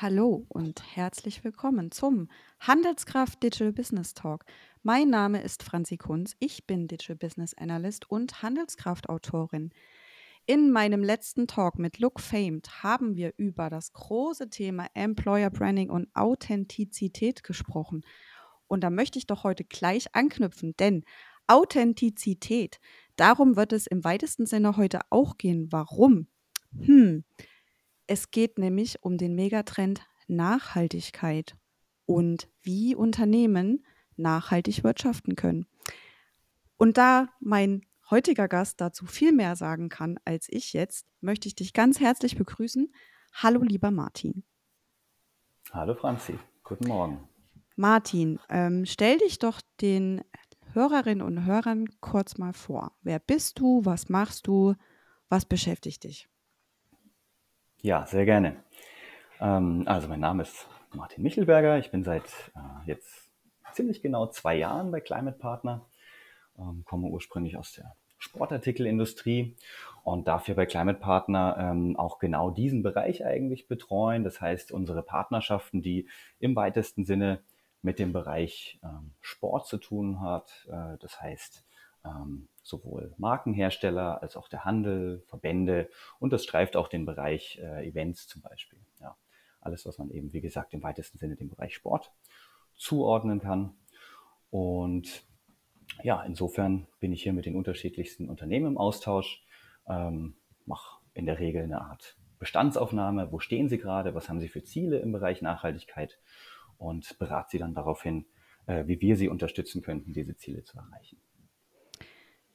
Hallo und herzlich willkommen zum Handelskraft Digital Business Talk. Mein Name ist Franzi Kunz, ich bin Digital Business Analyst und Handelskraft-Autorin. In meinem letzten Talk mit Look Famed haben wir über das große Thema Employer Branding und Authentizität gesprochen. Und da möchte ich doch heute gleich anknüpfen, denn Authentizität, darum wird es im weitesten Sinne heute auch gehen. Warum? Hm, es geht nämlich um den Megatrend Nachhaltigkeit und wie Unternehmen nachhaltig wirtschaften können. Und da mein heutiger Gast dazu viel mehr sagen kann als ich jetzt, möchte ich dich ganz herzlich begrüßen. Hallo, lieber Martin. Hallo, Franzi. Guten Morgen. Martin, ähm, stell dich doch den Hörerinnen und Hörern kurz mal vor. Wer bist du? Was machst du? Was beschäftigt dich? Ja, sehr gerne. Ähm, also mein Name ist Martin Michelberger. Ich bin seit äh, jetzt ziemlich genau zwei Jahren bei Climate Partner, ähm, komme ursprünglich aus der Sportartikelindustrie und darf hier bei Climate Partner ähm, auch genau diesen Bereich eigentlich betreuen. Das heißt, unsere Partnerschaften, die im weitesten Sinne mit dem Bereich Sport zu tun hat. Äh, das heißt, ähm, sowohl Markenhersteller als auch der Handel, Verbände und das streift auch den Bereich äh, Events zum Beispiel. Ja, alles, was man eben, wie gesagt, im weitesten Sinne dem Bereich Sport zuordnen kann. Und ja, insofern bin ich hier mit den unterschiedlichsten Unternehmen im Austausch, ähm, mache in der Regel eine Art Bestandsaufnahme, wo stehen sie gerade, was haben sie für Ziele im Bereich Nachhaltigkeit und berate sie dann daraufhin, äh, wie wir sie unterstützen könnten, diese Ziele zu erreichen.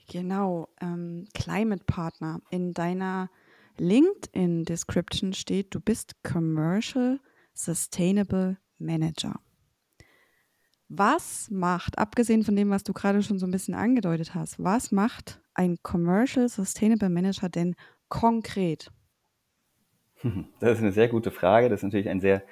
Genau, ähm, Climate Partner. In deiner LinkedIn Description steht, du bist Commercial Sustainable Manager. Was macht, abgesehen von dem, was du gerade schon so ein bisschen angedeutet hast, was macht ein Commercial Sustainable Manager denn konkret? Das ist eine sehr gute Frage. Das ist natürlich ein sehr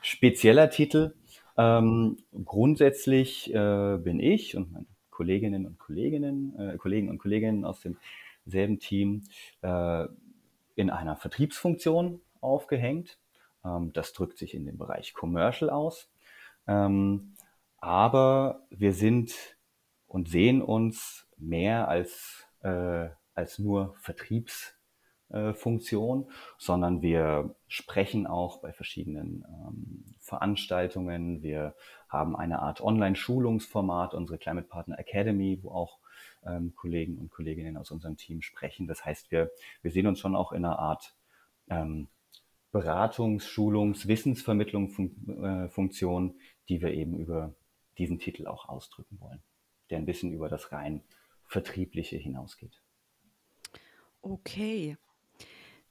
spezieller Titel. Ähm, grundsätzlich äh, bin ich und meine Kolleginnen und Kolleginnen, äh, Kollegen und Kolleginnen aus demselben Team äh, in einer Vertriebsfunktion aufgehängt. Ähm, das drückt sich in dem Bereich Commercial aus. Ähm, aber wir sind und sehen uns mehr als, äh, als nur Vertriebs Funktion, sondern wir sprechen auch bei verschiedenen ähm, Veranstaltungen. Wir haben eine Art Online-Schulungsformat, unsere Climate Partner Academy, wo auch ähm, Kollegen und Kolleginnen aus unserem Team sprechen. Das heißt, wir, wir sehen uns schon auch in einer Art ähm, Beratungs-, Schulungs-, Wissensvermittlungsfunktion, äh, die wir eben über diesen Titel auch ausdrücken wollen, der ein bisschen über das rein Vertriebliche hinausgeht. Okay.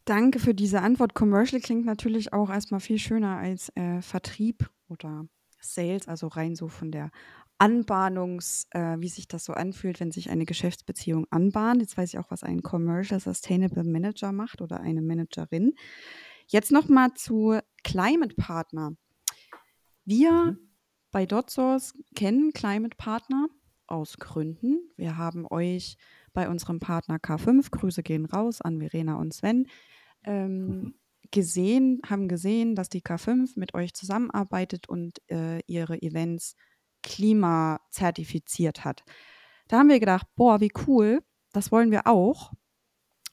Danke für diese Antwort. Commercial klingt natürlich auch erstmal viel schöner als äh, Vertrieb oder Sales, also rein so von der Anbahnungs, äh, wie sich das so anfühlt, wenn sich eine Geschäftsbeziehung anbahnt. Jetzt weiß ich auch, was ein Commercial Sustainable Manager macht oder eine Managerin. Jetzt nochmal zu Climate Partner. Wir mhm. bei DotSource kennen Climate Partner aus Gründen. Wir haben euch bei unserem Partner K5, Grüße gehen raus an Verena und Sven, ähm, mhm. gesehen, haben gesehen, dass die K5 mit euch zusammenarbeitet und äh, ihre Events klimazertifiziert hat. Da haben wir gedacht, boah, wie cool, das wollen wir auch.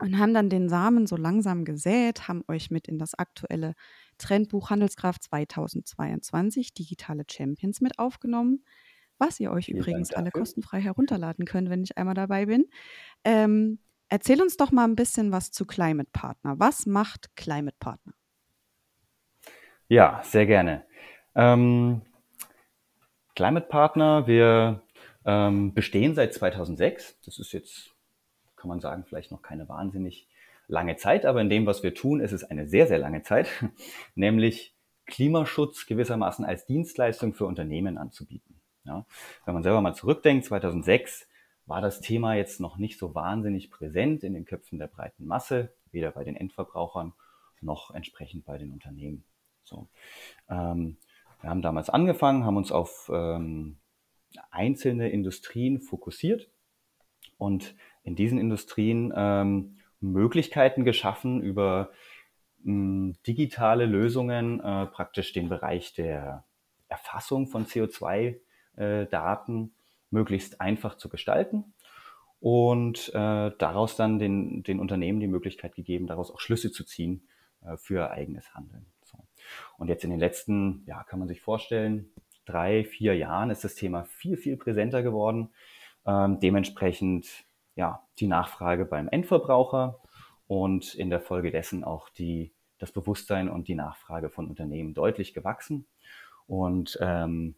Und haben dann den Samen so langsam gesät, haben euch mit in das aktuelle Trendbuch Handelskraft 2022 Digitale Champions mit aufgenommen, was ihr euch Vielen übrigens alle kostenfrei herunterladen könnt, wenn ich einmal dabei bin. Ähm, Erzähl uns doch mal ein bisschen was zu Climate Partner. Was macht Climate Partner? Ja, sehr gerne. Ähm, Climate Partner, wir ähm, bestehen seit 2006. Das ist jetzt, kann man sagen, vielleicht noch keine wahnsinnig lange Zeit, aber in dem, was wir tun, ist es eine sehr, sehr lange Zeit, nämlich Klimaschutz gewissermaßen als Dienstleistung für Unternehmen anzubieten. Ja, wenn man selber mal zurückdenkt, 2006 war das Thema jetzt noch nicht so wahnsinnig präsent in den Köpfen der breiten Masse, weder bei den Endverbrauchern noch entsprechend bei den Unternehmen. So. Ähm, wir haben damals angefangen, haben uns auf ähm, einzelne Industrien fokussiert und in diesen Industrien ähm, Möglichkeiten geschaffen, über digitale Lösungen äh, praktisch den Bereich der Erfassung von CO2-Daten äh, möglichst einfach zu gestalten und äh, daraus dann den, den Unternehmen die Möglichkeit gegeben, daraus auch Schlüsse zu ziehen äh, für eigenes Handeln. So. Und jetzt in den letzten, ja, kann man sich vorstellen, drei, vier Jahren ist das Thema viel, viel präsenter geworden. Ähm, dementsprechend ja, die Nachfrage beim Endverbraucher und in der Folge dessen auch die, das Bewusstsein und die Nachfrage von Unternehmen deutlich gewachsen. Und ähm,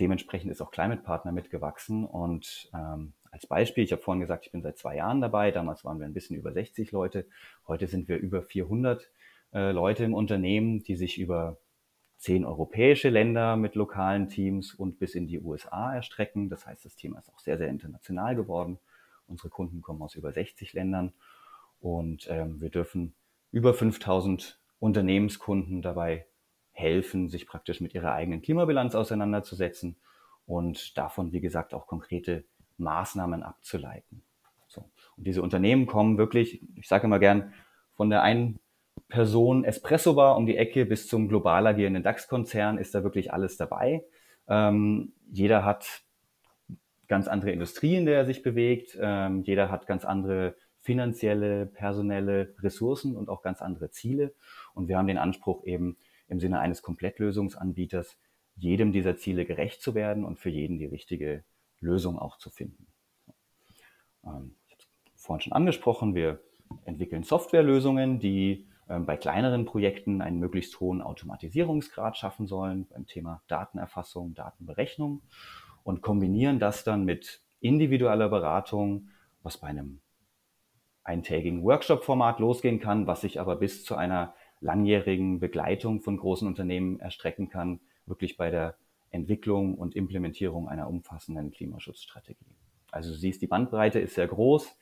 dementsprechend ist auch Climate Partner mitgewachsen. Und ähm, als Beispiel, ich habe vorhin gesagt, ich bin seit zwei Jahren dabei. Damals waren wir ein bisschen über 60 Leute. Heute sind wir über 400 äh, Leute im Unternehmen, die sich über zehn europäische Länder mit lokalen Teams und bis in die USA erstrecken. Das heißt, das Thema ist auch sehr, sehr international geworden. Unsere Kunden kommen aus über 60 Ländern und ähm, wir dürfen über 5000 Unternehmenskunden dabei helfen, sich praktisch mit ihrer eigenen Klimabilanz auseinanderzusetzen und davon, wie gesagt, auch konkrete Maßnahmen abzuleiten. So. Und diese Unternehmen kommen wirklich, ich sage immer gern, von der einen Person Espresso Bar um die Ecke bis zum global agierenden DAX-Konzern ist da wirklich alles dabei. Ähm, jeder hat ganz andere Industrie, in der er sich bewegt. Ähm, jeder hat ganz andere finanzielle, personelle Ressourcen und auch ganz andere Ziele. Und wir haben den Anspruch eben im Sinne eines Komplettlösungsanbieters, jedem dieser Ziele gerecht zu werden und für jeden die richtige Lösung auch zu finden. Ähm, ich habe es vorhin schon angesprochen, wir entwickeln Softwarelösungen, die ähm, bei kleineren Projekten einen möglichst hohen Automatisierungsgrad schaffen sollen beim Thema Datenerfassung, Datenberechnung und kombinieren das dann mit individueller Beratung, was bei einem eintägigen Workshop-Format losgehen kann, was sich aber bis zu einer langjährigen Begleitung von großen Unternehmen erstrecken kann, wirklich bei der Entwicklung und Implementierung einer umfassenden Klimaschutzstrategie. Also du siehst, die Bandbreite ist sehr groß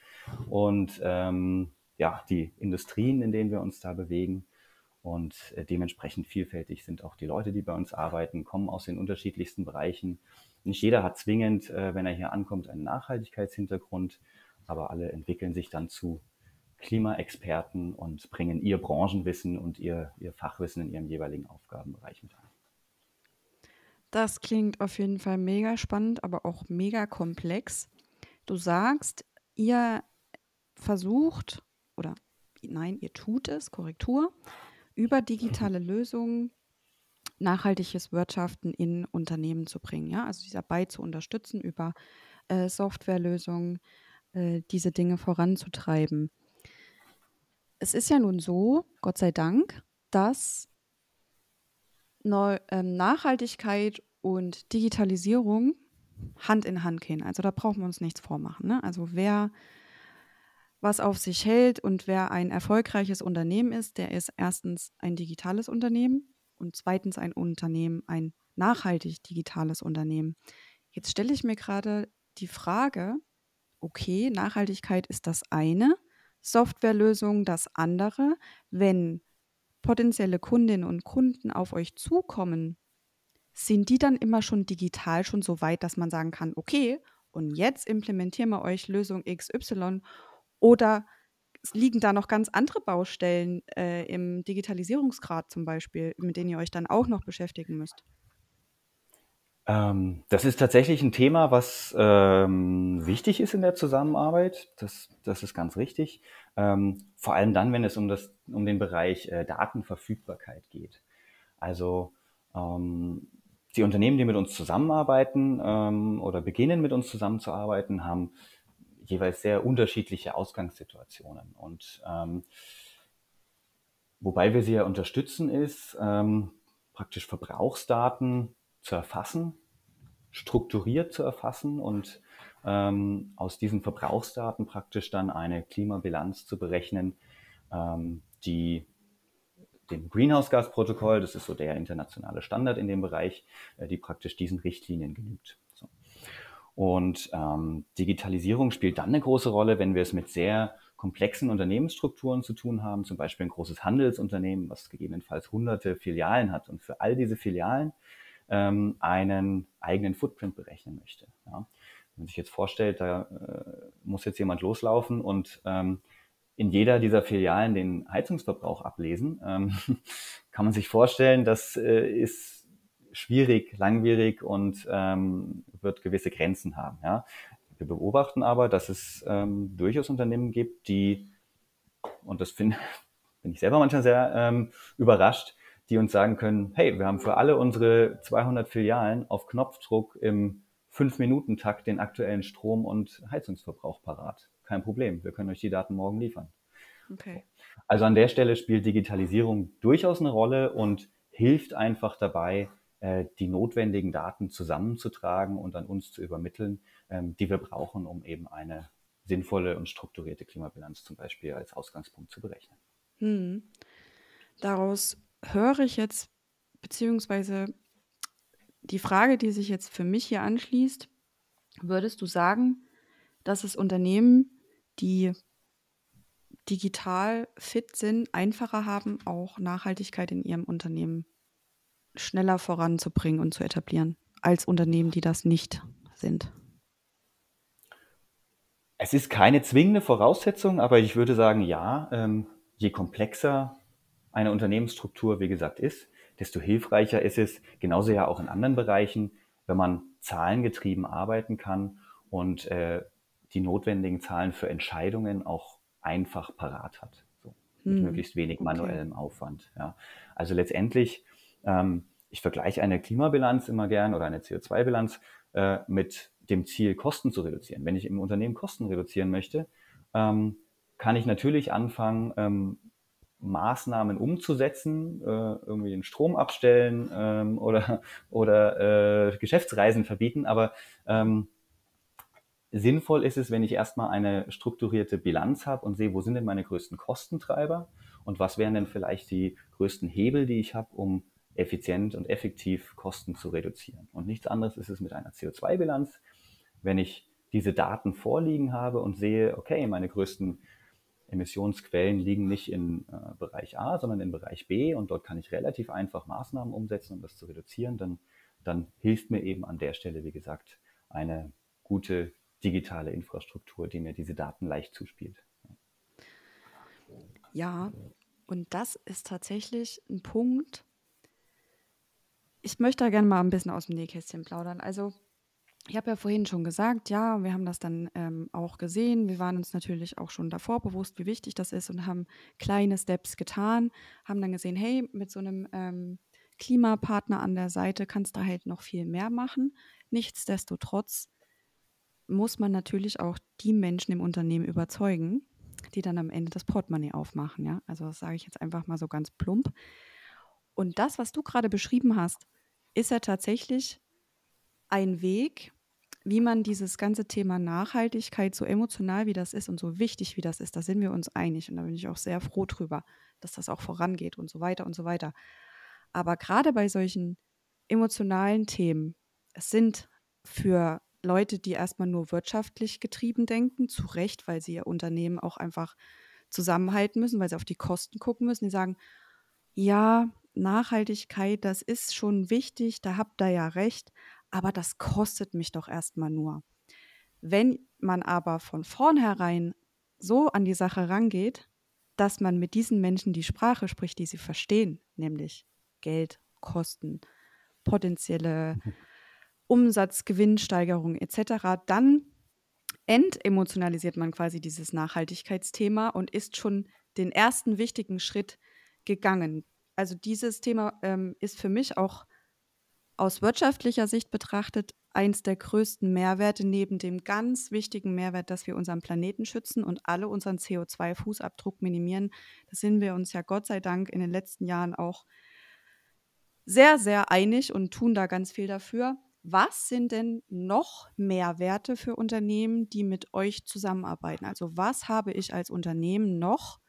und ähm, ja, die Industrien, in denen wir uns da bewegen und äh, dementsprechend vielfältig sind auch die Leute, die bei uns arbeiten, kommen aus den unterschiedlichsten Bereichen nicht jeder hat zwingend, äh, wenn er hier ankommt, einen Nachhaltigkeitshintergrund, aber alle entwickeln sich dann zu Klimaexperten und bringen ihr Branchenwissen und ihr, ihr Fachwissen in ihrem jeweiligen Aufgabenbereich mit ein. Das klingt auf jeden Fall mega spannend, aber auch mega komplex. Du sagst, ihr versucht oder nein, ihr tut es, Korrektur, über digitale Lösungen nachhaltiges Wirtschaften in Unternehmen zu bringen. Ja? Also sie dabei zu unterstützen, über äh, Softwarelösungen äh, diese Dinge voranzutreiben. Es ist ja nun so, Gott sei Dank, dass Neu ähm, Nachhaltigkeit und Digitalisierung Hand in Hand gehen. Also da brauchen wir uns nichts vormachen. Ne? Also wer was auf sich hält und wer ein erfolgreiches Unternehmen ist, der ist erstens ein digitales Unternehmen und zweitens ein Unternehmen, ein nachhaltig digitales Unternehmen. Jetzt stelle ich mir gerade die Frage, okay, Nachhaltigkeit ist das eine, Softwarelösung das andere. Wenn potenzielle Kundinnen und Kunden auf euch zukommen, sind die dann immer schon digital schon so weit, dass man sagen kann, okay, und jetzt implementieren wir euch Lösung XY oder liegen da noch ganz andere Baustellen äh, im Digitalisierungsgrad zum Beispiel, mit denen ihr euch dann auch noch beschäftigen müsst? Ähm, das ist tatsächlich ein Thema, was ähm, wichtig ist in der Zusammenarbeit. Das, das ist ganz richtig. Ähm, vor allem dann, wenn es um, das, um den Bereich äh, Datenverfügbarkeit geht. Also ähm, die Unternehmen, die mit uns zusammenarbeiten ähm, oder beginnen mit uns zusammenzuarbeiten, haben jeweils sehr unterschiedliche Ausgangssituationen. Und ähm, wobei wir sie ja unterstützen, ist praktisch Verbrauchsdaten zu erfassen, strukturiert zu erfassen und ähm, aus diesen Verbrauchsdaten praktisch dann eine Klimabilanz zu berechnen, ähm, die dem Greenhouse-Gas-Protokoll, das ist so der internationale Standard in dem Bereich, äh, die praktisch diesen Richtlinien genügt. So. Und ähm, Digitalisierung spielt dann eine große Rolle, wenn wir es mit sehr komplexen Unternehmensstrukturen zu tun haben, zum Beispiel ein großes Handelsunternehmen, was gegebenenfalls hunderte Filialen hat und für all diese Filialen ähm, einen eigenen Footprint berechnen möchte. Ja. Wenn man sich jetzt vorstellt, da äh, muss jetzt jemand loslaufen und ähm, in jeder dieser Filialen den Heizungsverbrauch ablesen, ähm, kann man sich vorstellen, das äh, ist schwierig, langwierig und ähm, wird gewisse Grenzen haben. Ja. Wir beobachten aber, dass es ähm, durchaus Unternehmen gibt, die, und das find, bin ich selber manchmal sehr ähm, überrascht, die uns sagen können, hey, wir haben für alle unsere 200 Filialen auf Knopfdruck im 5-Minuten-Takt den aktuellen Strom- und Heizungsverbrauch parat. Kein Problem, wir können euch die Daten morgen liefern. Okay. Also an der Stelle spielt Digitalisierung durchaus eine Rolle und hilft einfach dabei, äh, die notwendigen Daten zusammenzutragen und an uns zu übermitteln, ähm, die wir brauchen, um eben eine sinnvolle und strukturierte Klimabilanz zum Beispiel als Ausgangspunkt zu berechnen. Hm. Daraus höre ich jetzt, beziehungsweise die Frage, die sich jetzt für mich hier anschließt, würdest du sagen, dass es Unternehmen, die digital fit sind, einfacher haben, auch Nachhaltigkeit in ihrem Unternehmen schneller voranzubringen und zu etablieren, als Unternehmen, die das nicht sind? Es ist keine zwingende Voraussetzung, aber ich würde sagen, ja, ähm, je komplexer eine Unternehmensstruktur, wie gesagt, ist, desto hilfreicher ist es, genauso ja auch in anderen Bereichen, wenn man zahlengetrieben arbeiten kann und äh, die notwendigen Zahlen für Entscheidungen auch einfach parat hat. So, mit hm. möglichst wenig manuellem okay. Aufwand. Ja. Also letztendlich ähm, ich vergleiche eine Klimabilanz immer gern oder eine CO2-Bilanz äh, mit dem Ziel, Kosten zu reduzieren. Wenn ich im Unternehmen Kosten reduzieren möchte, ähm, kann ich natürlich anfangen, ähm, Maßnahmen umzusetzen, äh, irgendwie den Strom abstellen ähm, oder, oder äh, Geschäftsreisen verbieten. Aber ähm, sinnvoll ist es, wenn ich erstmal eine strukturierte Bilanz habe und sehe, wo sind denn meine größten Kostentreiber und was wären denn vielleicht die größten Hebel, die ich habe, um effizient und effektiv Kosten zu reduzieren. Und nichts anderes ist es mit einer CO2-Bilanz. Wenn ich diese Daten vorliegen habe und sehe, okay, meine größten Emissionsquellen liegen nicht im äh, Bereich A, sondern im Bereich B und dort kann ich relativ einfach Maßnahmen umsetzen, um das zu reduzieren, dann, dann hilft mir eben an der Stelle, wie gesagt, eine gute digitale Infrastruktur, die mir diese Daten leicht zuspielt. Ja, und das ist tatsächlich ein Punkt, ich möchte da gerne mal ein bisschen aus dem Nähkästchen plaudern. Also, ich habe ja vorhin schon gesagt, ja, wir haben das dann ähm, auch gesehen. Wir waren uns natürlich auch schon davor bewusst, wie wichtig das ist und haben kleine Steps getan, haben dann gesehen, hey, mit so einem ähm, Klimapartner an der Seite kannst du halt noch viel mehr machen. Nichtsdestotrotz muss man natürlich auch die Menschen im Unternehmen überzeugen, die dann am Ende das Portemonnaie aufmachen. Ja? Also das sage ich jetzt einfach mal so ganz plump. Und das, was du gerade beschrieben hast, ist ja tatsächlich ein Weg, wie man dieses ganze Thema Nachhaltigkeit, so emotional wie das ist und so wichtig wie das ist, da sind wir uns einig. Und da bin ich auch sehr froh drüber, dass das auch vorangeht und so weiter und so weiter. Aber gerade bei solchen emotionalen Themen, es sind für Leute, die erstmal nur wirtschaftlich getrieben denken, zu Recht, weil sie ihr Unternehmen auch einfach zusammenhalten müssen, weil sie auf die Kosten gucken müssen, die sagen, ja, Nachhaltigkeit, das ist schon wichtig, da habt ihr ja recht, aber das kostet mich doch erstmal nur. Wenn man aber von vornherein so an die Sache rangeht, dass man mit diesen Menschen die Sprache spricht, die sie verstehen, nämlich Geld, Kosten, potenzielle. Umsatz, Gewinnsteigerung etc., dann entemotionalisiert man quasi dieses Nachhaltigkeitsthema und ist schon den ersten wichtigen Schritt gegangen also dieses Thema ähm, ist für mich auch aus wirtschaftlicher Sicht betrachtet eins der größten Mehrwerte neben dem ganz wichtigen Mehrwert, dass wir unseren Planeten schützen und alle unseren CO2-Fußabdruck minimieren. Da sind wir uns ja Gott sei Dank in den letzten Jahren auch sehr, sehr einig und tun da ganz viel dafür. Was sind denn noch Mehrwerte für Unternehmen, die mit euch zusammenarbeiten? Also was habe ich als Unternehmen noch,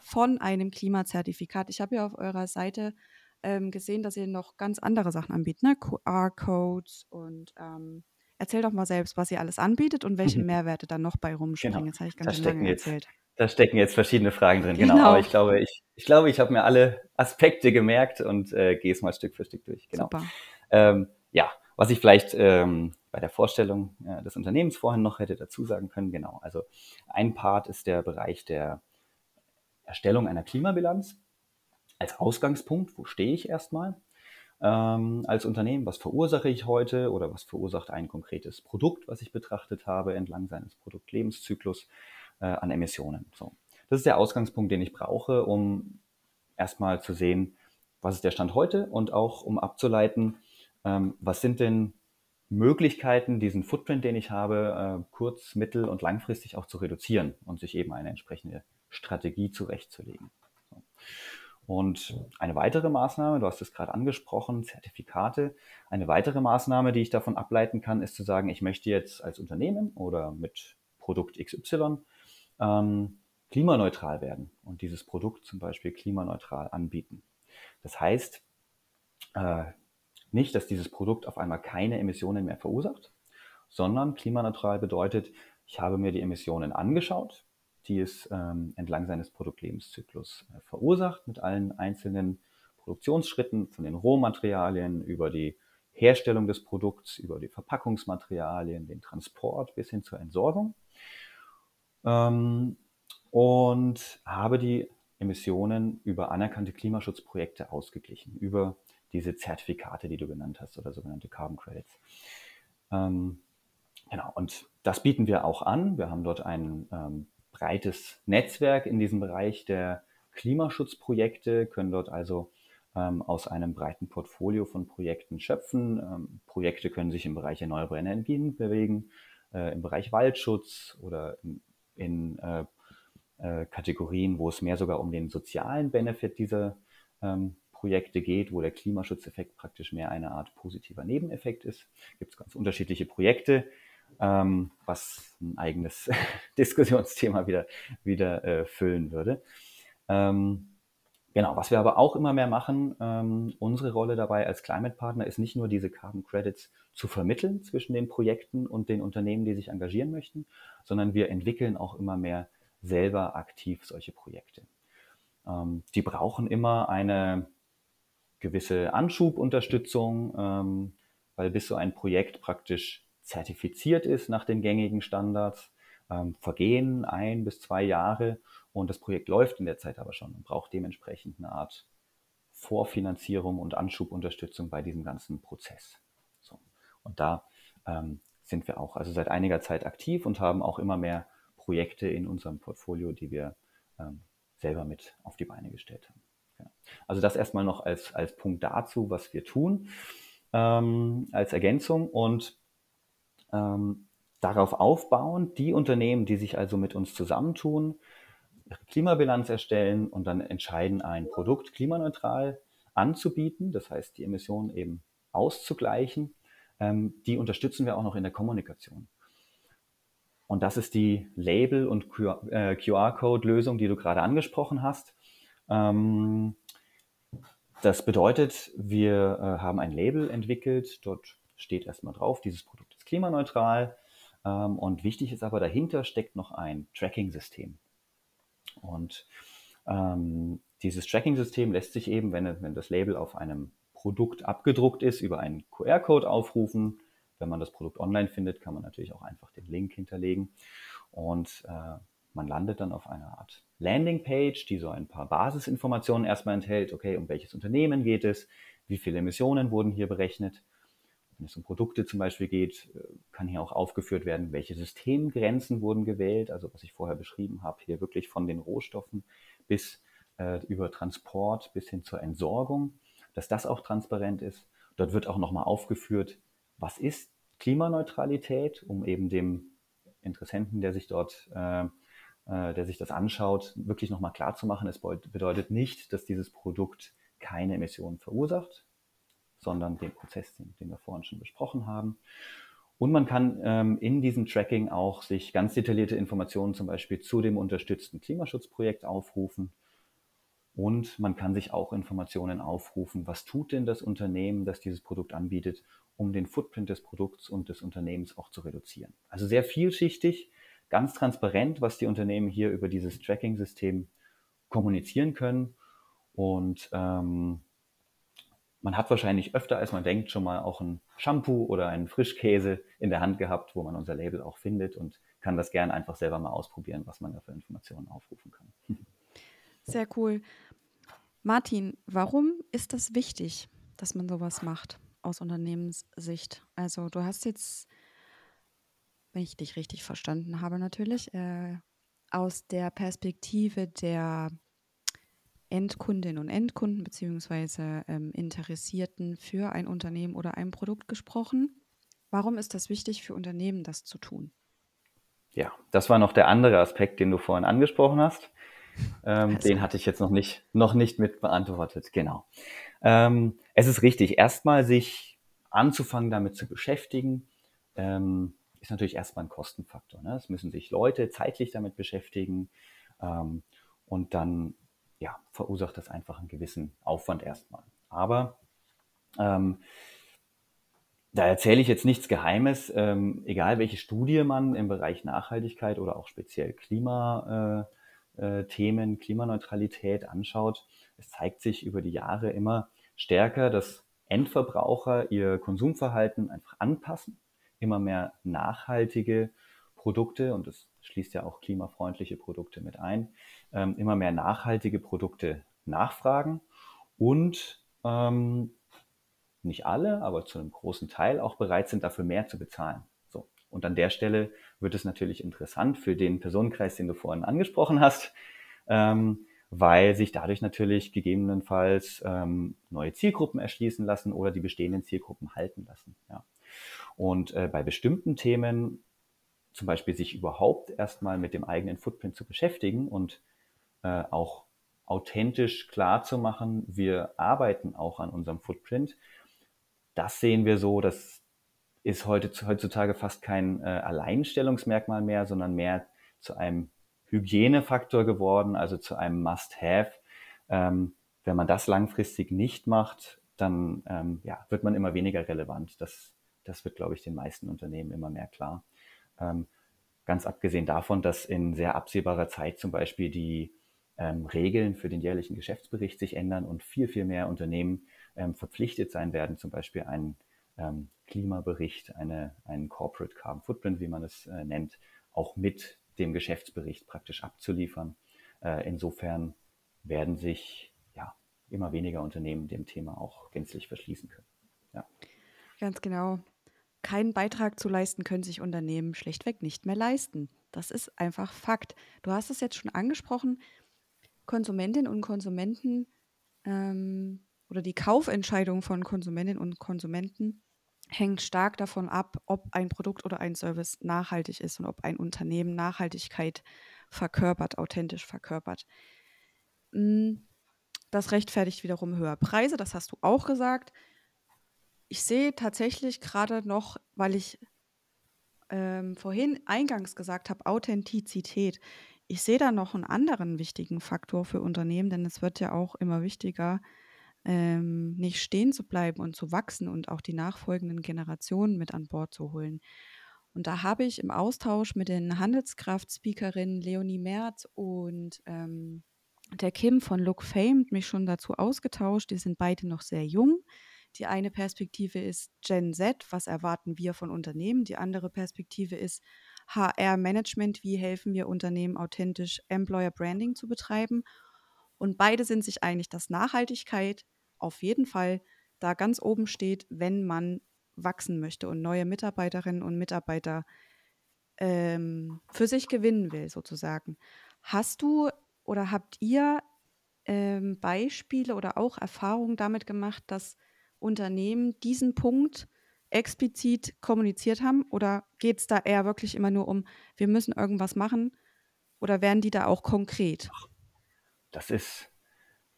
von einem Klimazertifikat. Ich habe ja auf eurer Seite ähm, gesehen, dass ihr noch ganz andere Sachen anbietet, ne? QR-Codes und ähm, erzähl doch mal selbst, was ihr alles anbietet und welche mhm. Mehrwerte dann noch bei rumspringen. Genau. Jetzt habe ich ganz lange jetzt, erzählt. Da stecken jetzt verschiedene Fragen drin, genau. genau. Aber ich glaube, ich, ich glaube, ich habe mir alle Aspekte gemerkt und äh, gehe es mal Stück für Stück durch. Genau. Super. Ähm, ja, was ich vielleicht ähm, bei der Vorstellung äh, des Unternehmens vorhin noch hätte dazu sagen können, genau. Also ein Part ist der Bereich der Erstellung einer Klimabilanz als Ausgangspunkt, wo stehe ich erstmal ähm, als Unternehmen, was verursache ich heute oder was verursacht ein konkretes Produkt, was ich betrachtet habe entlang seines Produktlebenszyklus äh, an Emissionen. So. Das ist der Ausgangspunkt, den ich brauche, um erstmal zu sehen, was ist der Stand heute und auch um abzuleiten, ähm, was sind denn Möglichkeiten, diesen Footprint, den ich habe, äh, kurz-, mittel- und langfristig auch zu reduzieren und sich eben eine entsprechende Strategie zurechtzulegen. So. Und eine weitere Maßnahme, du hast es gerade angesprochen, Zertifikate. Eine weitere Maßnahme, die ich davon ableiten kann, ist zu sagen, ich möchte jetzt als Unternehmen oder mit Produkt XY ähm, klimaneutral werden und dieses Produkt zum Beispiel klimaneutral anbieten. Das heißt äh, nicht, dass dieses Produkt auf einmal keine Emissionen mehr verursacht, sondern klimaneutral bedeutet, ich habe mir die Emissionen angeschaut, die es ähm, entlang seines Produktlebenszyklus äh, verursacht, mit allen einzelnen Produktionsschritten, von den Rohmaterialien über die Herstellung des Produkts, über die Verpackungsmaterialien, den Transport bis hin zur Entsorgung. Ähm, und habe die Emissionen über anerkannte Klimaschutzprojekte ausgeglichen, über diese Zertifikate, die du genannt hast, oder sogenannte Carbon Credits. Ähm, genau, und das bieten wir auch an. Wir haben dort ein ähm, breites Netzwerk in diesem Bereich der Klimaschutzprojekte, können dort also ähm, aus einem breiten Portfolio von Projekten schöpfen. Ähm, Projekte können sich im Bereich erneuerbare Energien bewegen, äh, im Bereich Waldschutz oder in, in äh, äh, Kategorien, wo es mehr sogar um den sozialen Benefit dieser ähm, Projekte geht, wo der Klimaschutzeffekt praktisch mehr eine Art positiver Nebeneffekt ist. Gibt es ganz unterschiedliche Projekte, ähm, was ein eigenes Diskussionsthema wieder, wieder äh, füllen würde. Ähm, genau, was wir aber auch immer mehr machen, ähm, unsere Rolle dabei als Climate Partner ist nicht nur diese Carbon Credits zu vermitteln zwischen den Projekten und den Unternehmen, die sich engagieren möchten, sondern wir entwickeln auch immer mehr selber aktiv solche Projekte. Ähm, die brauchen immer eine gewisse Anschubunterstützung, ähm, weil bis so ein Projekt praktisch zertifiziert ist nach den gängigen Standards, ähm, vergehen ein bis zwei Jahre und das Projekt läuft in der Zeit aber schon und braucht dementsprechend eine Art Vorfinanzierung und Anschubunterstützung bei diesem ganzen Prozess. So. Und da ähm, sind wir auch also seit einiger Zeit aktiv und haben auch immer mehr Projekte in unserem Portfolio, die wir ähm, selber mit auf die Beine gestellt haben. Ja. Also das erstmal noch als, als Punkt dazu, was wir tun, ähm, als Ergänzung und ähm, darauf aufbauen, die Unternehmen, die sich also mit uns zusammentun, Klimabilanz erstellen und dann entscheiden, ein Produkt klimaneutral anzubieten, das heißt die Emissionen eben auszugleichen, ähm, die unterstützen wir auch noch in der Kommunikation. Und das ist die Label- und QR-Code-Lösung, äh, die du gerade angesprochen hast. Ähm, das bedeutet, wir äh, haben ein Label entwickelt. Dort steht erstmal drauf, dieses Produkt klimaneutral. Ähm, und wichtig ist aber, dahinter steckt noch ein Tracking-System. Und ähm, dieses Tracking-System lässt sich eben, wenn, wenn das Label auf einem Produkt abgedruckt ist, über einen QR-Code aufrufen. Wenn man das Produkt online findet, kann man natürlich auch einfach den Link hinterlegen und äh, man landet dann auf einer Art Landingpage, die so ein paar Basisinformationen erstmal enthält. Okay, um welches Unternehmen geht es? Wie viele Emissionen wurden hier berechnet? Wenn es um Produkte zum Beispiel geht, äh, kann hier auch aufgeführt werden, welche Systemgrenzen wurden gewählt. Also was ich vorher beschrieben habe, hier wirklich von den Rohstoffen bis äh, über Transport bis hin zur Entsorgung, dass das auch transparent ist. Dort wird auch nochmal aufgeführt, was ist Klimaneutralität, um eben dem Interessenten, der sich dort, äh, äh, der sich das anschaut, wirklich nochmal klar zu machen, es bedeutet nicht, dass dieses Produkt keine Emissionen verursacht, sondern den Prozess, den, den wir vorhin schon besprochen haben. Und man kann ähm, in diesem Tracking auch sich ganz detaillierte Informationen zum Beispiel zu dem unterstützten Klimaschutzprojekt aufrufen. Und man kann sich auch Informationen aufrufen, was tut denn das Unternehmen, das dieses Produkt anbietet, um den Footprint des Produkts und des Unternehmens auch zu reduzieren. Also sehr vielschichtig, ganz transparent, was die Unternehmen hier über dieses Tracking-System kommunizieren können. Und ähm, man hat wahrscheinlich öfter, als man denkt, schon mal auch ein Shampoo oder einen Frischkäse in der Hand gehabt, wo man unser Label auch findet und kann das gerne einfach selber mal ausprobieren, was man da für Informationen aufrufen kann. Sehr cool. Martin, warum ist das wichtig, dass man sowas macht aus Unternehmenssicht? Also du hast jetzt, wenn ich dich richtig verstanden habe natürlich, äh, aus der Perspektive der Endkundinnen und Endkunden beziehungsweise ähm, Interessierten für ein Unternehmen oder ein Produkt gesprochen. Warum ist das wichtig für Unternehmen, das zu tun? Ja, das war noch der andere Aspekt, den du vorhin angesprochen hast. Ähm, den hatte ich jetzt noch nicht, noch nicht mit beantwortet. Genau. Ähm, es ist richtig, erstmal sich anzufangen, damit zu beschäftigen, ähm, ist natürlich erstmal ein Kostenfaktor. Ne? Es müssen sich Leute zeitlich damit beschäftigen ähm, und dann ja, verursacht das einfach einen gewissen Aufwand erstmal. Aber ähm, da erzähle ich jetzt nichts Geheimes, ähm, egal welche Studie man im Bereich Nachhaltigkeit oder auch speziell Klima äh, äh, Klimaneutralität anschaut, es zeigt sich über die Jahre immer stärker, dass Endverbraucher ihr Konsumverhalten einfach anpassen, immer mehr nachhaltige Produkte, und das schließt ja auch klimafreundliche Produkte mit ein, ähm, immer mehr nachhaltige Produkte nachfragen und ähm, nicht alle, aber zu einem großen Teil auch bereit sind, dafür mehr zu bezahlen. Und an der Stelle wird es natürlich interessant für den Personenkreis, den du vorhin angesprochen hast, ähm, weil sich dadurch natürlich gegebenenfalls ähm, neue Zielgruppen erschließen lassen oder die bestehenden Zielgruppen halten lassen. Ja. Und äh, bei bestimmten Themen, zum Beispiel sich überhaupt erstmal mit dem eigenen Footprint zu beschäftigen und äh, auch authentisch klar zu machen, wir arbeiten auch an unserem Footprint. Das sehen wir so, dass ist heute, heutzutage fast kein äh, Alleinstellungsmerkmal mehr, sondern mehr zu einem Hygienefaktor geworden, also zu einem Must-Have. Ähm, wenn man das langfristig nicht macht, dann ähm, ja, wird man immer weniger relevant. Das, das wird, glaube ich, den meisten Unternehmen immer mehr klar. Ähm, ganz abgesehen davon, dass in sehr absehbarer Zeit zum Beispiel die ähm, Regeln für den jährlichen Geschäftsbericht sich ändern und viel, viel mehr Unternehmen ähm, verpflichtet sein werden, zum Beispiel einen ähm, Klimabericht, eine, einen Corporate Carbon Footprint, wie man es äh, nennt, auch mit dem Geschäftsbericht praktisch abzuliefern. Äh, insofern werden sich ja immer weniger Unternehmen dem Thema auch gänzlich verschließen können. Ja. Ganz genau. Keinen Beitrag zu leisten können sich Unternehmen schlichtweg nicht mehr leisten. Das ist einfach Fakt. Du hast es jetzt schon angesprochen. Konsumentinnen und Konsumenten ähm, oder die Kaufentscheidung von Konsumentinnen und Konsumenten hängt stark davon ab, ob ein Produkt oder ein Service nachhaltig ist und ob ein Unternehmen Nachhaltigkeit verkörpert, authentisch verkörpert. Hm, das rechtfertigt wiederum höhere Preise, das hast du auch gesagt. Ich sehe tatsächlich gerade noch, weil ich ähm, vorhin eingangs gesagt habe, Authentizität. Ich sehe da noch einen anderen wichtigen Faktor für Unternehmen, denn es wird ja auch immer wichtiger, ähm, nicht stehen zu bleiben und zu wachsen und auch die nachfolgenden Generationen mit an Bord zu holen. Und da habe ich im Austausch mit den Handelskraft-Speakerinnen Leonie Merz und ähm, der Kim von Look Famed mich schon dazu ausgetauscht. Die sind beide noch sehr jung. Die eine Perspektive ist Gen Z, was erwarten wir von Unternehmen? Die andere Perspektive ist HR-Management, wie helfen wir Unternehmen authentisch Employer Branding zu betreiben? Und beide sind sich einig, dass Nachhaltigkeit auf jeden Fall da ganz oben steht, wenn man wachsen möchte und neue Mitarbeiterinnen und Mitarbeiter ähm, für sich gewinnen will, sozusagen. Hast du oder habt ihr ähm, Beispiele oder auch Erfahrungen damit gemacht, dass Unternehmen diesen Punkt explizit kommuniziert haben? Oder geht es da eher wirklich immer nur um, wir müssen irgendwas machen? Oder werden die da auch konkret? Das ist,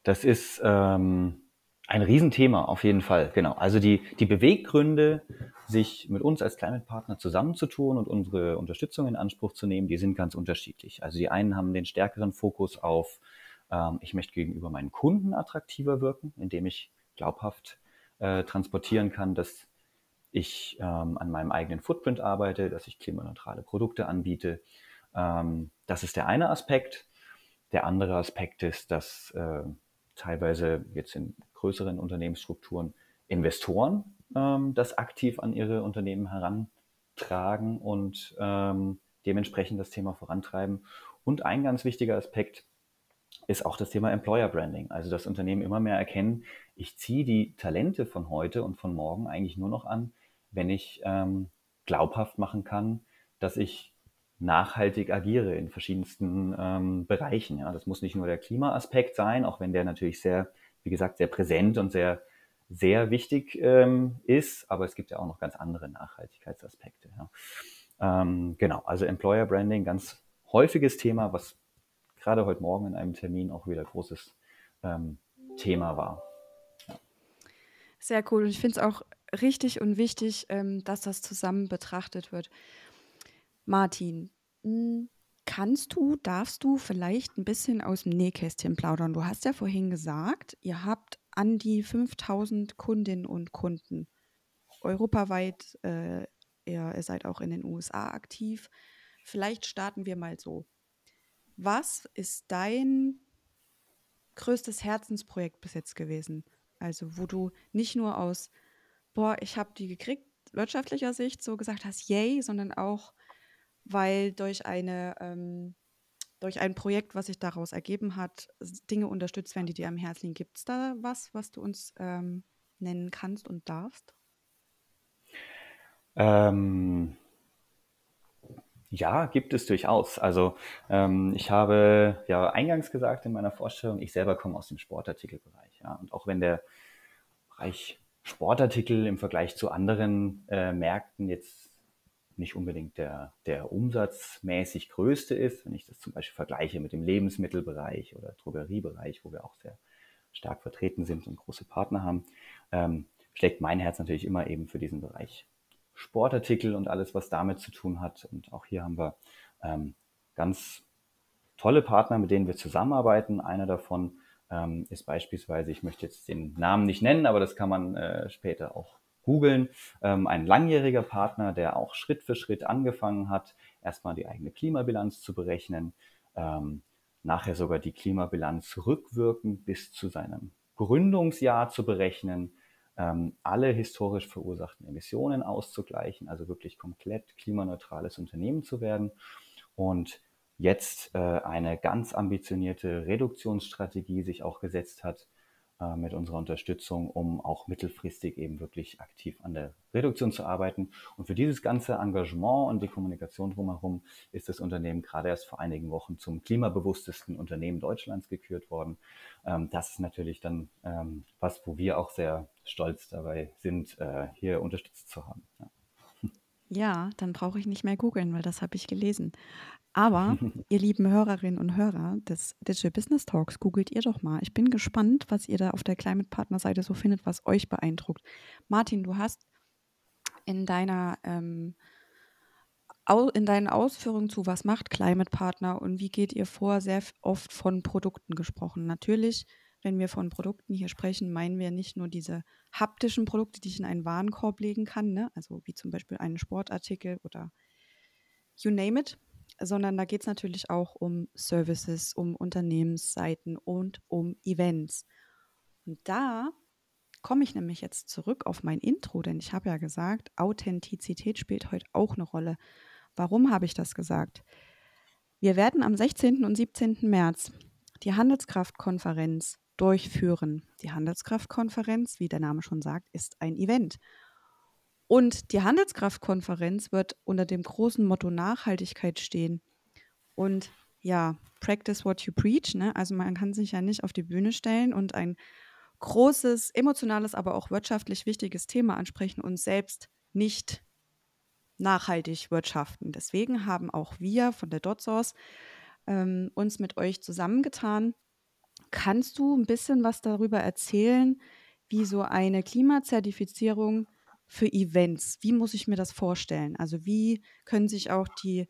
das ist ähm, ein Riesenthema auf jeden Fall. Genau. Also die, die Beweggründe, sich mit uns als Climate Partner zusammenzutun und unsere Unterstützung in Anspruch zu nehmen, die sind ganz unterschiedlich. Also die einen haben den stärkeren Fokus auf, ähm, ich möchte gegenüber meinen Kunden attraktiver wirken, indem ich glaubhaft äh, transportieren kann, dass ich ähm, an meinem eigenen Footprint arbeite, dass ich klimaneutrale Produkte anbiete. Ähm, das ist der eine Aspekt. Der andere Aspekt ist, dass äh, teilweise jetzt in größeren Unternehmensstrukturen Investoren ähm, das aktiv an ihre Unternehmen herantragen und ähm, dementsprechend das Thema vorantreiben. Und ein ganz wichtiger Aspekt, ist auch das Thema Employer Branding. Also das Unternehmen immer mehr erkennen, ich ziehe die Talente von heute und von morgen eigentlich nur noch an, wenn ich ähm, glaubhaft machen kann, dass ich nachhaltig agiere in verschiedensten ähm, Bereichen. Ja. Das muss nicht nur der Klimaaspekt sein, auch wenn der natürlich sehr, wie gesagt, sehr präsent und sehr, sehr wichtig ähm, ist, aber es gibt ja auch noch ganz andere Nachhaltigkeitsaspekte. Ja. Ähm, genau, also Employer Branding, ganz häufiges Thema, was gerade heute Morgen in einem Termin auch wieder großes ähm, Thema war. Sehr cool. Und ich finde es auch richtig und wichtig, ähm, dass das zusammen betrachtet wird. Martin, hm, kannst du, darfst du vielleicht ein bisschen aus dem Nähkästchen plaudern? Du hast ja vorhin gesagt, ihr habt an die 5000 Kundinnen und Kunden europaweit. Äh, ihr, ihr seid auch in den USA aktiv. Vielleicht starten wir mal so. Was ist dein größtes Herzensprojekt bis jetzt gewesen? Also, wo du nicht nur aus, boah, ich habe die gekriegt, wirtschaftlicher Sicht so gesagt hast, yay, sondern auch, weil durch eine ähm, durch ein Projekt, was sich daraus ergeben hat, Dinge unterstützt werden, die dir am Herzen liegen. Gibt es da was, was du uns ähm, nennen kannst und darfst? Ähm, ja, gibt es durchaus. Also ähm, ich habe ja eingangs gesagt in meiner Vorstellung, ich selber komme aus dem Sportartikelbereich. Ja, und auch wenn der Bereich Sportartikel im Vergleich zu anderen äh, Märkten jetzt nicht unbedingt der, der umsatzmäßig größte ist, wenn ich das zum Beispiel vergleiche mit dem Lebensmittelbereich oder Drogeriebereich, wo wir auch sehr stark vertreten sind und große Partner haben, ähm, schlägt mein Herz natürlich immer eben für diesen Bereich Sportartikel und alles, was damit zu tun hat. Und auch hier haben wir ähm, ganz tolle Partner, mit denen wir zusammenarbeiten. Einer davon ähm, ist beispielsweise, ich möchte jetzt den Namen nicht nennen, aber das kann man äh, später auch googeln, ähm, ein langjähriger Partner, der auch Schritt für Schritt angefangen hat, erstmal die eigene Klimabilanz zu berechnen, ähm, nachher sogar die Klimabilanz rückwirkend bis zu seinem Gründungsjahr zu berechnen, ähm, alle historisch verursachten Emissionen auszugleichen, also wirklich komplett klimaneutrales Unternehmen zu werden. Und jetzt äh, eine ganz ambitionierte Reduktionsstrategie sich auch gesetzt hat, äh, mit unserer Unterstützung, um auch mittelfristig eben wirklich aktiv an der Reduktion zu arbeiten. Und für dieses ganze Engagement und die Kommunikation drumherum ist das Unternehmen gerade erst vor einigen Wochen zum klimabewusstesten Unternehmen Deutschlands gekürt worden. Ähm, das ist natürlich dann ähm, was, wo wir auch sehr stolz dabei sind, äh, hier unterstützt zu haben. Ja. Ja, dann brauche ich nicht mehr googeln, weil das habe ich gelesen. Aber ihr lieben Hörerinnen und Hörer des Digital Business Talks, googelt ihr doch mal. Ich bin gespannt, was ihr da auf der Climate Partner Seite so findet, was euch beeindruckt. Martin, du hast in deiner ähm, in deinen Ausführungen zu, was macht Climate Partner und wie geht ihr vor, sehr oft von Produkten gesprochen. Natürlich, wenn wir von Produkten hier sprechen, meinen wir nicht nur diese haptischen Produkte, die ich in einen Warenkorb legen kann, ne? also wie zum Beispiel einen Sportartikel oder you name it, sondern da geht es natürlich auch um Services, um Unternehmensseiten und um Events. Und da komme ich nämlich jetzt zurück auf mein Intro, denn ich habe ja gesagt, Authentizität spielt heute auch eine Rolle. Warum habe ich das gesagt? Wir werden am 16. und 17. März die Handelskraftkonferenz durchführen. Die Handelskraftkonferenz, wie der Name schon sagt, ist ein Event. Und die Handelskraftkonferenz wird unter dem großen Motto Nachhaltigkeit stehen. Und ja, practice what you preach. Ne? Also man kann sich ja nicht auf die Bühne stellen und ein großes, emotionales, aber auch wirtschaftlich wichtiges Thema ansprechen und selbst nicht nachhaltig wirtschaften. Deswegen haben auch wir von der DotSource ähm, uns mit euch zusammengetan. Kannst du ein bisschen was darüber erzählen, wie so eine Klimazertifizierung für Events? Wie muss ich mir das vorstellen? Also wie können sich auch die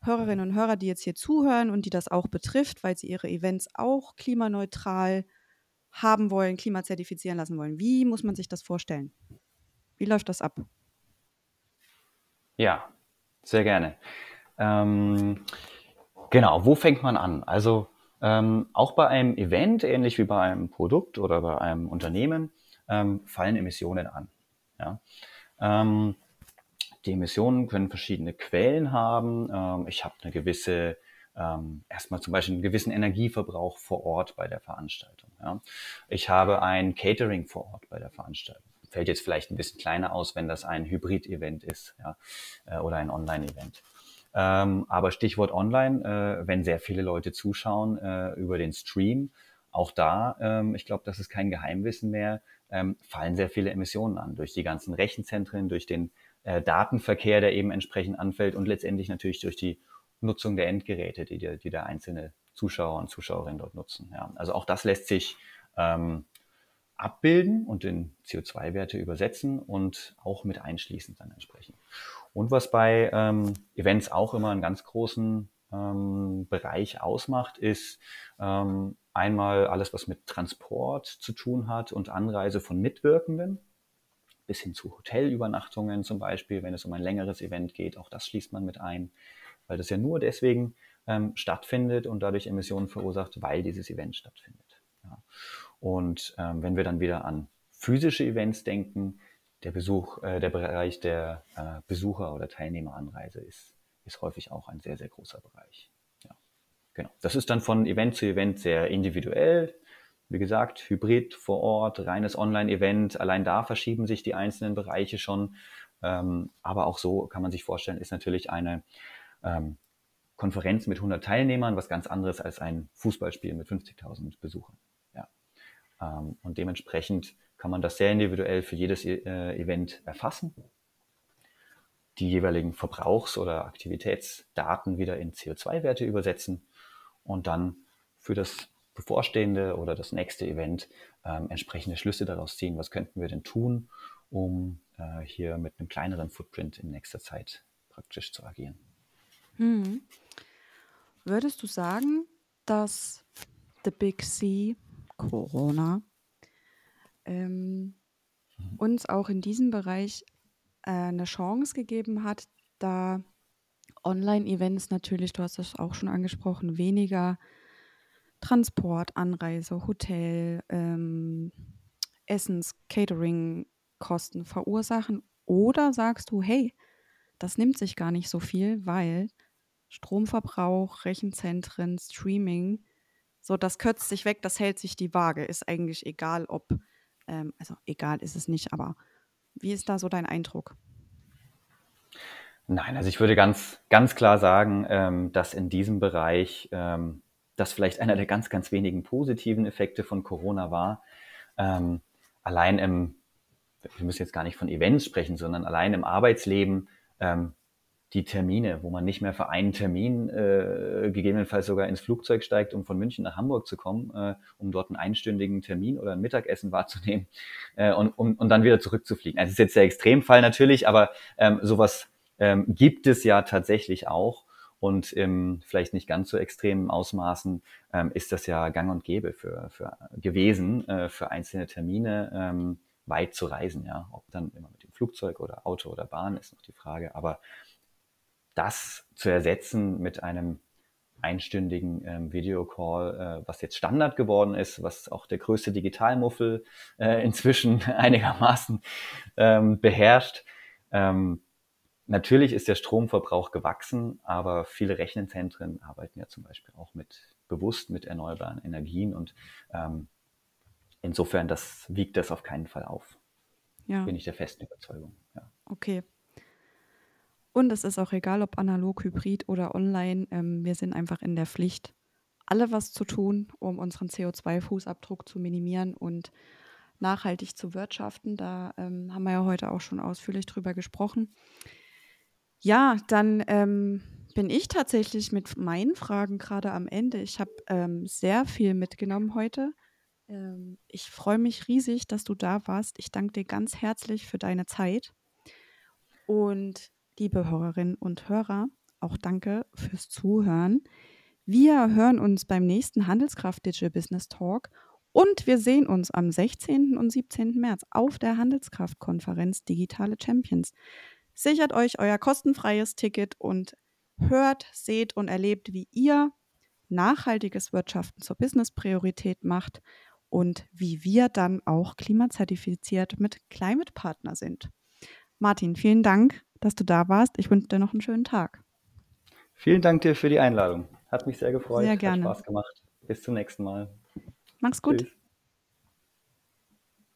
Hörerinnen und Hörer, die jetzt hier zuhören und die das auch betrifft, weil sie ihre Events auch klimaneutral haben wollen, klimazertifizieren lassen wollen, wie muss man sich das vorstellen? Wie läuft das ab? Ja, sehr gerne. Ähm, genau, wo fängt man an? Also ähm, auch bei einem Event, ähnlich wie bei einem Produkt oder bei einem Unternehmen, ähm, fallen Emissionen an. Ja? Ähm, die Emissionen können verschiedene Quellen haben. Ähm, ich habe eine gewisse ähm, erstmal zum Beispiel einen gewissen Energieverbrauch vor Ort bei der Veranstaltung. Ja. Ich habe ein Catering vor Ort bei der Veranstaltung. Fällt jetzt vielleicht ein bisschen kleiner aus, wenn das ein Hybrid-Event ist ja, äh, oder ein Online-Event. Ähm, aber Stichwort Online, äh, wenn sehr viele Leute zuschauen äh, über den Stream, auch da, ähm, ich glaube, das ist kein Geheimwissen mehr, ähm, fallen sehr viele Emissionen an durch die ganzen Rechenzentren, durch den äh, Datenverkehr, der eben entsprechend anfällt und letztendlich natürlich durch die Nutzung der Endgeräte, die der, die der einzelne Zuschauer und Zuschauerinnen dort nutzen. Ja. Also auch das lässt sich ähm, abbilden und in CO2-Werte übersetzen und auch mit einschließen dann entsprechend. Und was bei ähm, Events auch immer einen ganz großen ähm, Bereich ausmacht, ist ähm, einmal alles, was mit Transport zu tun hat und Anreise von Mitwirkenden bis hin zu Hotelübernachtungen zum Beispiel, wenn es um ein längeres Event geht. Auch das schließt man mit ein, weil das ja nur deswegen ähm, stattfindet und dadurch Emissionen verursacht, weil dieses Event stattfindet. Ja. Und ähm, wenn wir dann wieder an physische Events denken, der Besuch, äh, der Bereich der äh, Besucher- oder Teilnehmeranreise ist, ist häufig auch ein sehr, sehr großer Bereich. Genau. Das ist dann von Event zu Event sehr individuell. Wie gesagt, Hybrid vor Ort, reines Online-Event. Allein da verschieben sich die einzelnen Bereiche schon. Ähm, aber auch so kann man sich vorstellen, ist natürlich eine ähm, Konferenz mit 100 Teilnehmern was ganz anderes als ein Fußballspiel mit 50.000 Besuchern. Ja. Ähm, und dementsprechend kann man das sehr individuell für jedes äh, Event erfassen, die jeweiligen Verbrauchs- oder Aktivitätsdaten wieder in CO2-Werte übersetzen und dann für das bevorstehende oder das nächste Event ähm, entsprechende Schlüsse daraus ziehen, was könnten wir denn tun, um äh, hier mit einem kleineren Footprint in nächster Zeit praktisch zu agieren. Hm. Würdest du sagen, dass The Big C, Corona, ähm, mhm. uns auch in diesem Bereich äh, eine Chance gegeben hat, da Online-Events natürlich, du hast das auch schon angesprochen, weniger Transport, Anreise, Hotel, ähm, Essens, Catering-Kosten verursachen? Oder sagst du, hey, das nimmt sich gar nicht so viel, weil Stromverbrauch, Rechenzentren, Streaming, so das kürzt sich weg, das hält sich die Waage, ist eigentlich egal, ob ähm, also egal ist es nicht, aber wie ist da so dein Eindruck? Nein, also ich würde ganz, ganz klar sagen, ähm, dass in diesem Bereich ähm, das vielleicht einer der ganz, ganz wenigen positiven Effekte von Corona war. Ähm, allein im, wir müssen jetzt gar nicht von Events sprechen, sondern allein im Arbeitsleben ähm, die Termine, wo man nicht mehr für einen Termin äh, gegebenenfalls sogar ins Flugzeug steigt, um von München nach Hamburg zu kommen, äh, um dort einen einstündigen Termin oder ein Mittagessen wahrzunehmen äh, und, um, und dann wieder zurückzufliegen. Also das ist jetzt der Extremfall natürlich, aber ähm, sowas ähm, gibt es ja tatsächlich auch. Und im vielleicht nicht ganz so extremen Ausmaßen ähm, ist das ja gang und gäbe für, für gewesen, äh, für einzelne Termine ähm, weit zu reisen. Ja, ob dann immer mit dem Flugzeug oder Auto oder Bahn ist noch die Frage. Aber das zu ersetzen mit einem einstündigen ähm, Videocall, äh, was jetzt Standard geworden ist, was auch der größte Digitalmuffel äh, inzwischen einigermaßen ähm, beherrscht. Ähm, natürlich ist der Stromverbrauch gewachsen, aber viele Rechenzentren arbeiten ja zum Beispiel auch mit bewusst mit erneuerbaren Energien und ähm, insofern das wiegt das auf keinen Fall auf. Ja. Bin ich der festen Überzeugung. Ja. Okay, und es ist auch egal, ob analog, hybrid oder online, ähm, wir sind einfach in der Pflicht, alle was zu tun, um unseren CO2-Fußabdruck zu minimieren und nachhaltig zu wirtschaften. Da ähm, haben wir ja heute auch schon ausführlich drüber gesprochen. Ja, dann ähm, bin ich tatsächlich mit meinen Fragen gerade am Ende. Ich habe ähm, sehr viel mitgenommen heute. Ähm, ich freue mich riesig, dass du da warst. Ich danke dir ganz herzlich für deine Zeit. Und liebe Hörerinnen und Hörer, auch danke fürs Zuhören. Wir hören uns beim nächsten Handelskraft Digital Business Talk und wir sehen uns am 16. und 17. März auf der Handelskraftkonferenz Digitale Champions. Sichert euch euer kostenfreies Ticket und hört, seht und erlebt, wie ihr nachhaltiges Wirtschaften zur Business-Priorität macht und wie wir dann auch klimazertifiziert mit Climate Partner sind. Martin, vielen Dank dass du da warst. Ich wünsche dir noch einen schönen Tag. Vielen Dank dir für die Einladung. Hat mich sehr gefreut, Sehr hat gerne. Spaß gemacht. Bis zum nächsten Mal. Mach's gut. Tschüss.